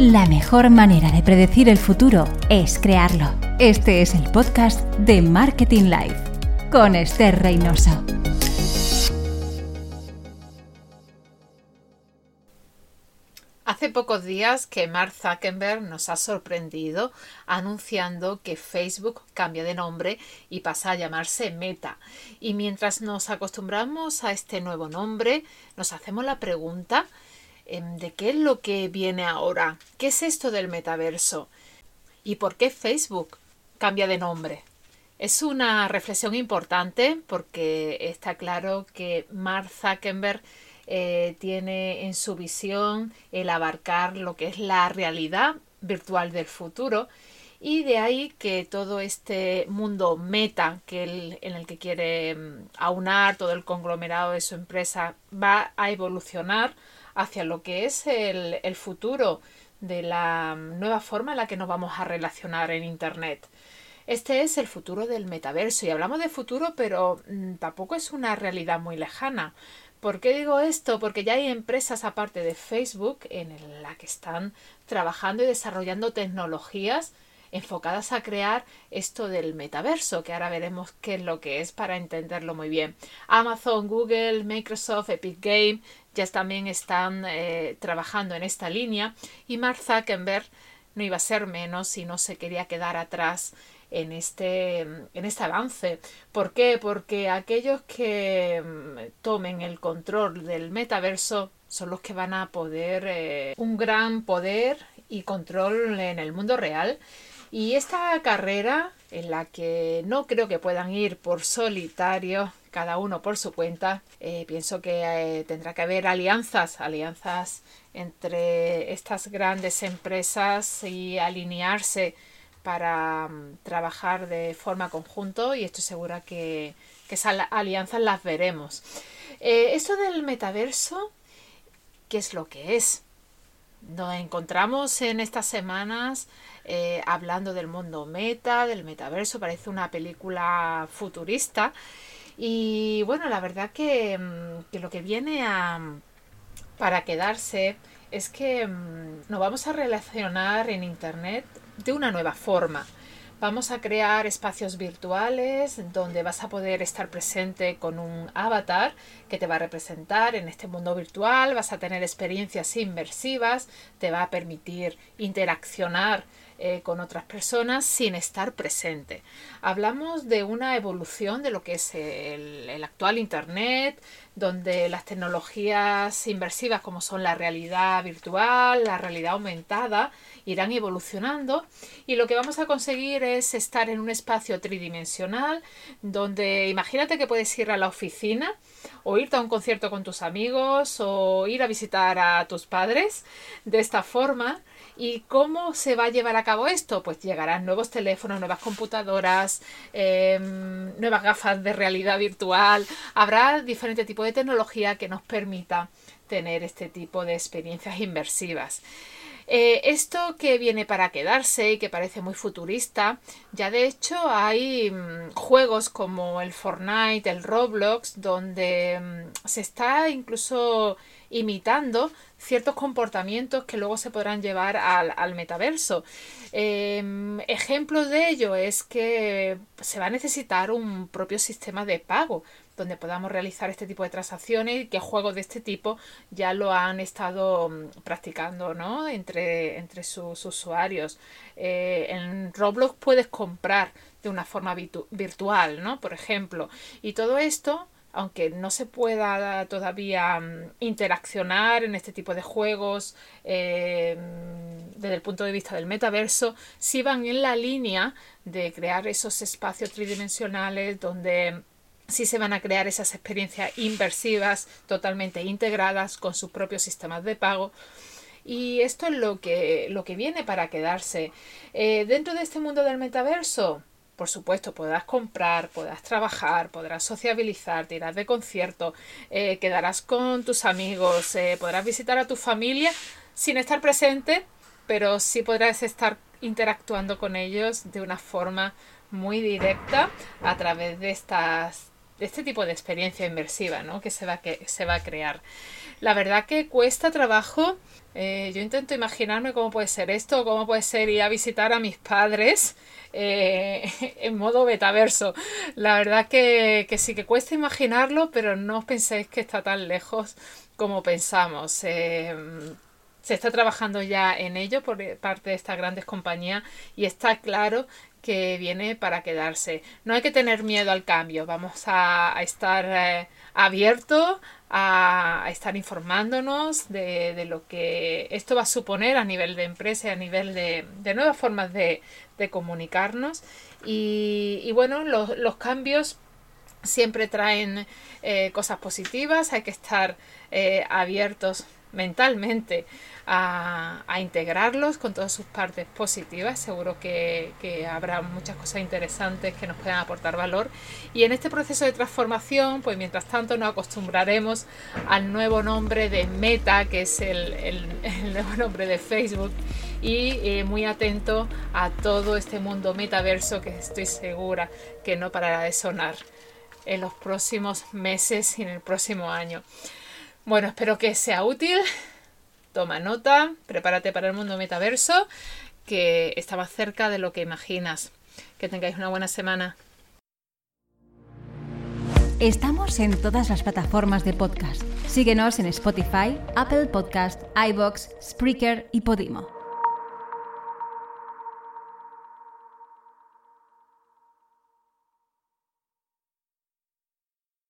La mejor manera de predecir el futuro es crearlo. Este es el podcast de Marketing Life con Esther Reynoso. Hace pocos días que Mark Zuckerberg nos ha sorprendido anunciando que Facebook cambia de nombre y pasa a llamarse Meta. Y mientras nos acostumbramos a este nuevo nombre, nos hacemos la pregunta de qué es lo que viene ahora, qué es esto del metaverso y por qué Facebook cambia de nombre. Es una reflexión importante porque está claro que Mark Zuckerberg eh, tiene en su visión el abarcar lo que es la realidad virtual del futuro y de ahí que todo este mundo meta que en el que quiere mm, aunar todo el conglomerado de su empresa va a evolucionar hacia lo que es el, el futuro de la nueva forma en la que nos vamos a relacionar en Internet. Este es el futuro del metaverso y hablamos de futuro, pero mm, tampoco es una realidad muy lejana. ¿Por qué digo esto? Porque ya hay empresas aparte de Facebook en la que están trabajando y desarrollando tecnologías enfocadas a crear esto del metaverso, que ahora veremos qué es lo que es para entenderlo muy bien. Amazon, Google, Microsoft, Epic Game ya también están eh, trabajando en esta línea y Mark Zuckerberg no iba a ser menos y no se quería quedar atrás en este, en este avance. ¿Por qué? Porque aquellos que mm, tomen el control del metaverso son los que van a poder eh, un gran poder y control en el mundo real. Y esta carrera en la que no creo que puedan ir por solitario, cada uno por su cuenta, eh, pienso que eh, tendrá que haber alianzas, alianzas entre estas grandes empresas y alinearse para mm, trabajar de forma conjunto y estoy segura que, esas alianzas las veremos. Eh, esto del metaverso, ¿qué es lo que es? Nos encontramos en estas semanas eh, hablando del mundo meta, del metaverso, parece una película futurista. Y bueno, la verdad que, mm, que lo que viene a, para quedarse es que mm, nos vamos a relacionar en Internet de una nueva forma. Vamos a crear espacios virtuales donde vas a poder estar presente con un avatar que te va a representar en este mundo virtual, vas a tener experiencias inmersivas, te va a permitir interaccionar eh, con otras personas sin estar presente. Hablamos de una evolución de lo que es el, actual Internet, donde las tecnologías inversivas como son la realidad virtual, la realidad aumentada, irán evolucionando y lo que vamos a conseguir es estar en un espacio tridimensional donde imagínate que puedes ir a la oficina o irte a un concierto con tus amigos o ir a visitar a tus padres de esta forma ¿Y cómo se va a llevar a cabo esto? Pues llegarán nuevos teléfonos, nuevas computadoras, em, nuevas gafas de realidad virtual. Habrá diferente tipo de tecnología que nos permita tener este tipo de experiencias inmersivas. Eh, esto que viene para quedarse y que parece muy futurista, ya de hecho hay mm, juegos como el Fortnite, el Roblox, donde mm, se está incluso imitando ciertos comportamientos que luego se podrán llevar al, metaverso. Em, ejemplos de ello es que se va a necesitar un propio sistema de pago donde podamos realizar este tipo de transacciones y que juegos de este tipo ya lo han estado mm, practicando ¿no? entre, entre sus usuarios. Eh, en Roblox puedes comprar de una forma virtual, ¿no? Por ejemplo. Y todo esto aunque no se pueda todavía mm, interaccionar en este tipo de juegos eh, desde el punto de vista del metaverso, sí van en la línea de crear esos espacios tridimensionales donde sí se van a crear esas experiencias inversivas totalmente integradas con sus propios sistemas de pago. Y esto es lo que, lo que viene para quedarse. Eh, dentro de este mundo del metaverso, por supuesto, podrás comprar, podrás trabajar, podrás sociabilizar, te irás de concierto, eh, quedarás con tus amigos, eh, podrás visitar a tu familia sin estar presente, pero sí podrás estar interactuando con ellos de una forma muy directa a través de estas este tipo de experiencia inmersiva ¿no? que, se va, que se va a crear. La verdad que cuesta trabajo. Eh, yo intento imaginarme cómo puede ser esto, cómo puede ser ir a visitar a mis padres eh, en modo betaverso. La verdad que, que, sí que cuesta imaginarlo, pero no os penséis que está tan lejos como pensamos. Eh, se está trabajando ya en ello por parte de estas grandes compañías y está claro que viene para quedarse. No hay que tener miedo al cambio, vamos a, estar eh, abiertos a, estar informándonos de, lo que esto va a suponer a nivel de empresa y a nivel de, nuevas formas de, comunicarnos. Y, bueno, los, cambios siempre traen eh, cosas positivas, hay que estar eh, abiertos mentalmente a, integrarlos con todas sus partes positivas. Seguro que, habrá muchas cosas interesantes que nos puedan aportar valor. Y en este proceso de transformación, pues mientras tanto nos acostumbraremos al nuevo nombre de Meta, que es el, nuevo nombre de Facebook. Y eh, muy atento a todo este mundo metaverso que estoy segura que no parará de sonar en los próximos meses y en el próximo año. Bueno, espero que sea útil. Toma nota, prepárate para el mundo metaverso, que está más cerca de lo que imaginas. Que tengáis una buena semana. Estamos en todas las plataformas de podcast. Síguenos en Spotify, Apple Podcast, iBox, Spreaker y Podimo.